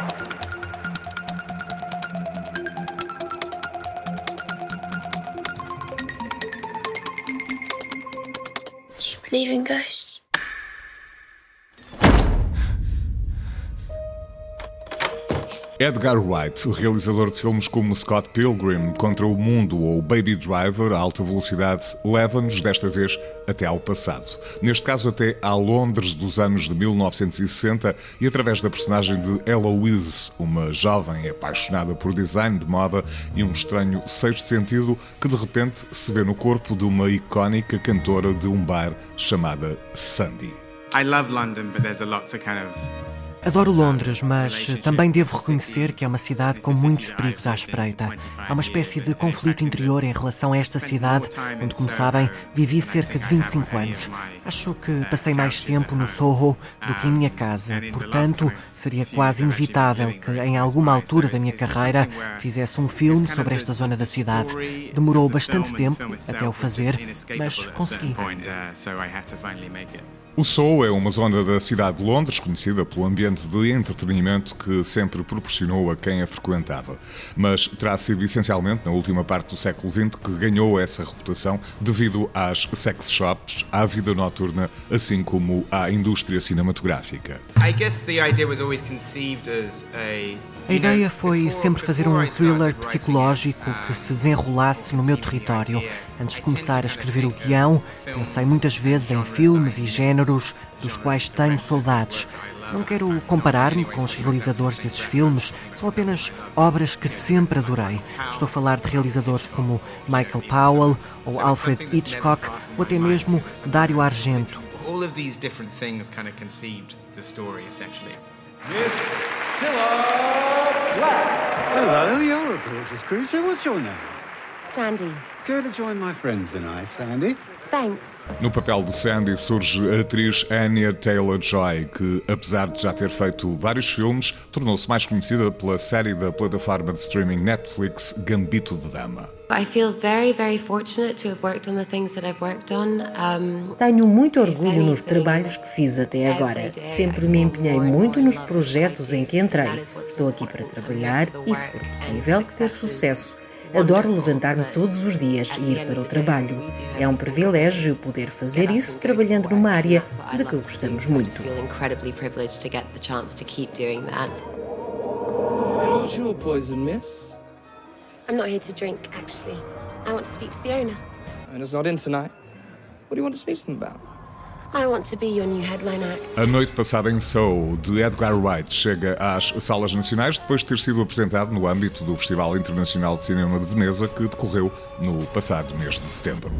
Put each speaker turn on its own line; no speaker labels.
Do you believe in ghosts?
Edgar Wright, realizador de filmes como Scott Pilgrim, Contra o Mundo ou Baby Driver, a alta velocidade, leva-nos desta vez até ao passado. Neste caso, até à Londres dos anos de 1960 e através da personagem de Eloise, uma jovem apaixonada por design de moda e um estranho sexto sentido que de repente se vê no corpo de uma icónica cantora de um bar chamada Sandy.
I love London, but there's a lot to kind of
Adoro Londres, mas também devo reconhecer que é uma cidade com muitos perigos à espreita. Há uma espécie de conflito interior em relação a esta cidade, onde, como sabem, vivi cerca de 25 anos. Acho que passei mais tempo no Soho do que em minha casa, portanto, seria quase inevitável que, em alguma altura da minha carreira, fizesse um filme sobre esta zona da cidade. Demorou bastante tempo até o fazer, mas consegui.
O Soho é uma zona da cidade de Londres conhecida pelo ambiente de entretenimento que sempre proporcionou a quem a frequentava. Mas terá sido essencialmente na última parte do século XX que ganhou essa reputação devido às sex shops, à vida noturna, assim como à indústria cinematográfica.
I guess the idea was always conceived as a
A ideia foi sempre fazer um thriller psicológico que se desenrolasse no meu território. Antes de começar a escrever o guião, pensei muitas vezes em filmes e géneros dos quais tenho saudades. Não quero comparar-me com os realizadores desses filmes, são apenas obras que sempre adorei. Estou a falar de realizadores como Michael Powell ou Alfred Hitchcock ou até mesmo Dario Argento.
all of these different things kind of conceived the story essentially.
Miss Cilla Black. Hello, you're a gorgeous creature. What's your name?
Sandy.
Go to join my friends tonight, Sandy.
Thanks.
No papel de Sandy surge a atriz Anya Taylor-Joy, que, apesar de já ter feito vários filmes, tornou-se mais conhecida pela série da plataforma de streaming Netflix Gambito de Dama.
I feel very, very fortunate to have worked on the things that I've worked on.
Tenho muito orgulho nos trabalhos que fiz até agora. Sempre me empenhei muito nos projetos em que entrei. Estou aqui para trabalhar e, se for possível, ter sucesso. Adoro levantar-me todos os dias e ir para o trabalho. É um privilégio poder fazer isso trabalhando numa área de que gostamos muito.
feel incredibly privileged to get the chance to keep doing that.
What's your poison, miss?
I'm not here to drink, actually. I want to speak to the owner.
Owner's not in tonight. What do you want to speak to them about?
I want to be your new headline act.
A Noite Passada em Soho, de Edgar Wright, chega às salas nacionais depois de ter sido apresentado no âmbito do Festival Internacional de Cinema de Veneza, que decorreu no passado mês de setembro.